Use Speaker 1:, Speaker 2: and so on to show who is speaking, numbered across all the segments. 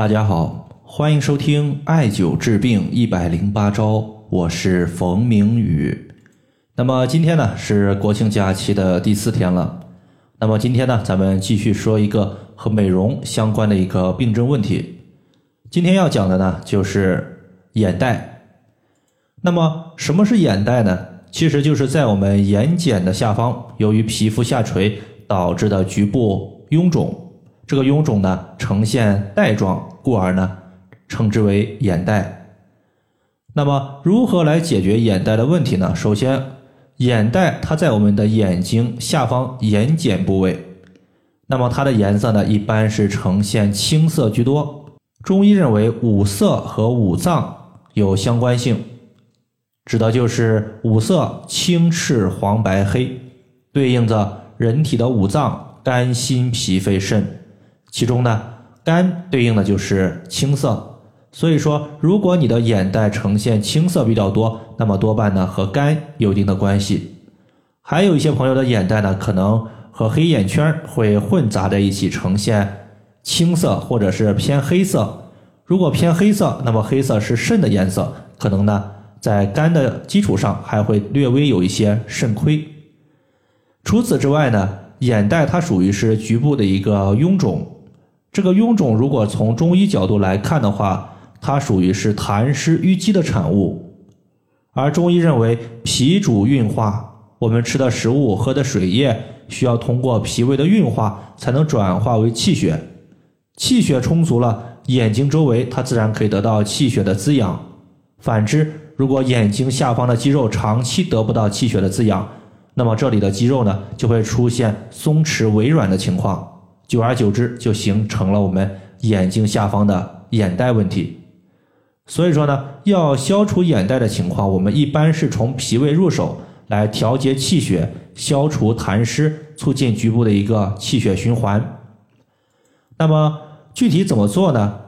Speaker 1: 大家好，欢迎收听艾灸治病一百零八招，我是冯明宇。那么今天呢是国庆假期的第四天了。那么今天呢，咱们继续说一个和美容相关的一个病症问题。今天要讲的呢就是眼袋。那么什么是眼袋呢？其实就是在我们眼睑的下方，由于皮肤下垂导致的局部臃肿。这个臃肿呢呈现带状，故而呢称之为眼袋。那么如何来解决眼袋的问题呢？首先，眼袋它在我们的眼睛下方眼睑部位，那么它的颜色呢一般是呈现青色居多。中医认为五色和五脏有相关性，指的就是五色青赤黄白黑，对应着人体的五脏肝心脾肺肾。其中呢，肝对应的就是青色，所以说，如果你的眼袋呈现青色比较多，那么多半呢和肝有一定的关系。还有一些朋友的眼袋呢，可能和黑眼圈会混杂在一起，呈现青色或者是偏黑色。如果偏黑色，那么黑色是肾的颜色，可能呢在肝的基础上还会略微有一些肾亏。除此之外呢，眼袋它属于是局部的一个臃肿。这个臃肿，如果从中医角度来看的话，它属于是痰湿淤积的产物。而中医认为，脾主运化，我们吃的食物、喝的水液，需要通过脾胃的运化，才能转化为气血。气血充足了，眼睛周围它自然可以得到气血的滋养。反之，如果眼睛下方的肌肉长期得不到气血的滋养，那么这里的肌肉呢，就会出现松弛微软的情况。久而久之，就形成了我们眼睛下方的眼袋问题。所以说呢，要消除眼袋的情况，我们一般是从脾胃入手，来调节气血，消除痰湿，促进局部的一个气血循环。那么具体怎么做呢？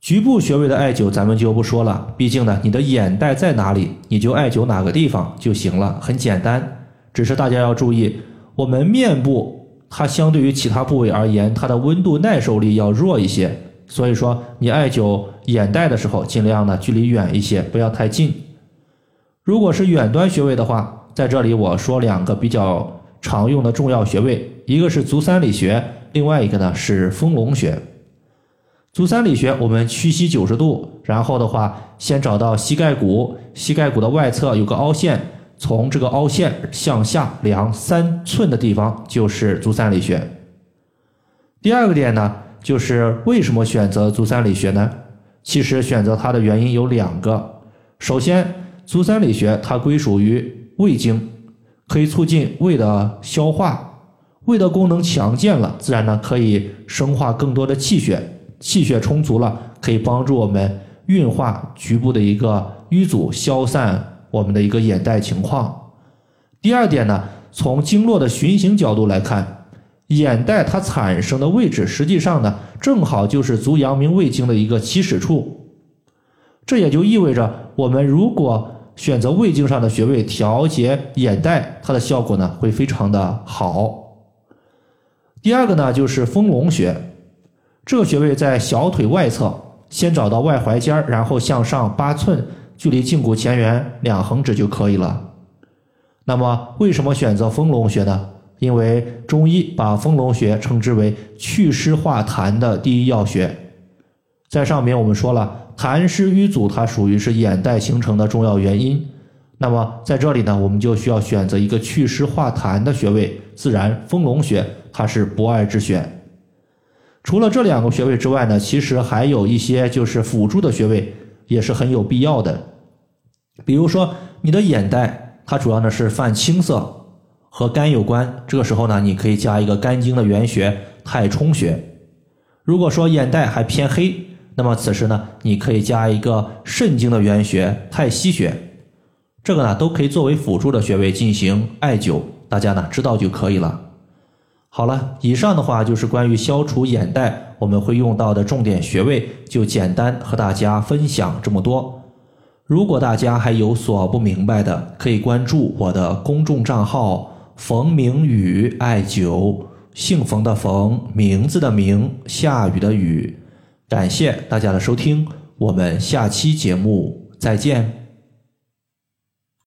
Speaker 1: 局部穴位的艾灸咱们就不说了，毕竟呢，你的眼袋在哪里，你就艾灸哪个地方就行了，很简单。只是大家要注意，我们面部。它相对于其他部位而言，它的温度耐受力要弱一些，所以说你艾灸眼袋的时候，尽量呢距离远一些，不要太近。如果是远端穴位的话，在这里我说两个比较常用的重要穴位，一个是足三里穴，另外一个呢是丰隆穴。足三里穴，我们屈膝九十度，然后的话，先找到膝盖骨，膝盖骨的外侧有个凹陷。从这个凹陷向下量三寸的地方就是足三里穴。第二个点呢，就是为什么选择足三里穴呢？其实选择它的原因有两个。首先，足三里穴它归属于胃经，可以促进胃的消化，胃的功能强健了，自然呢可以生化更多的气血，气血充足了，可以帮助我们运化局部的一个瘀阻，消散。我们的一个眼袋情况。第二点呢，从经络的循行角度来看，眼袋它产生的位置，实际上呢，正好就是足阳明胃经的一个起始处。这也就意味着，我们如果选择胃经上的穴位调节眼袋，它的效果呢会非常的好。第二个呢，就是丰隆穴，这个穴位在小腿外侧，先找到外踝尖儿然后向上八寸。距离胫骨前缘两横指就可以了。那么，为什么选择丰隆穴呢？因为中医把丰隆穴称之为祛湿化痰的第一要穴。在上面我们说了，痰湿瘀阻它属于是眼袋形成的重要原因。那么在这里呢，我们就需要选择一个祛湿化痰的穴位，自然丰隆穴它是不二之选。除了这两个穴位之外呢，其实还有一些就是辅助的穴位，也是很有必要的。比如说，你的眼袋它主要呢是泛青色，和肝有关。这个时候呢，你可以加一个肝经的原穴太冲穴。如果说眼袋还偏黑，那么此时呢，你可以加一个肾经的原穴太溪穴。这个呢都可以作为辅助的穴位进行艾灸，大家呢知道就可以了。好了，以上的话就是关于消除眼袋我们会用到的重点穴位，就简单和大家分享这么多。如果大家还有所不明白的，可以关注我的公众账号“冯明宇艾灸”，姓冯的冯，名字的名，下雨的雨。感谢大家的收听，我们下期节目再见。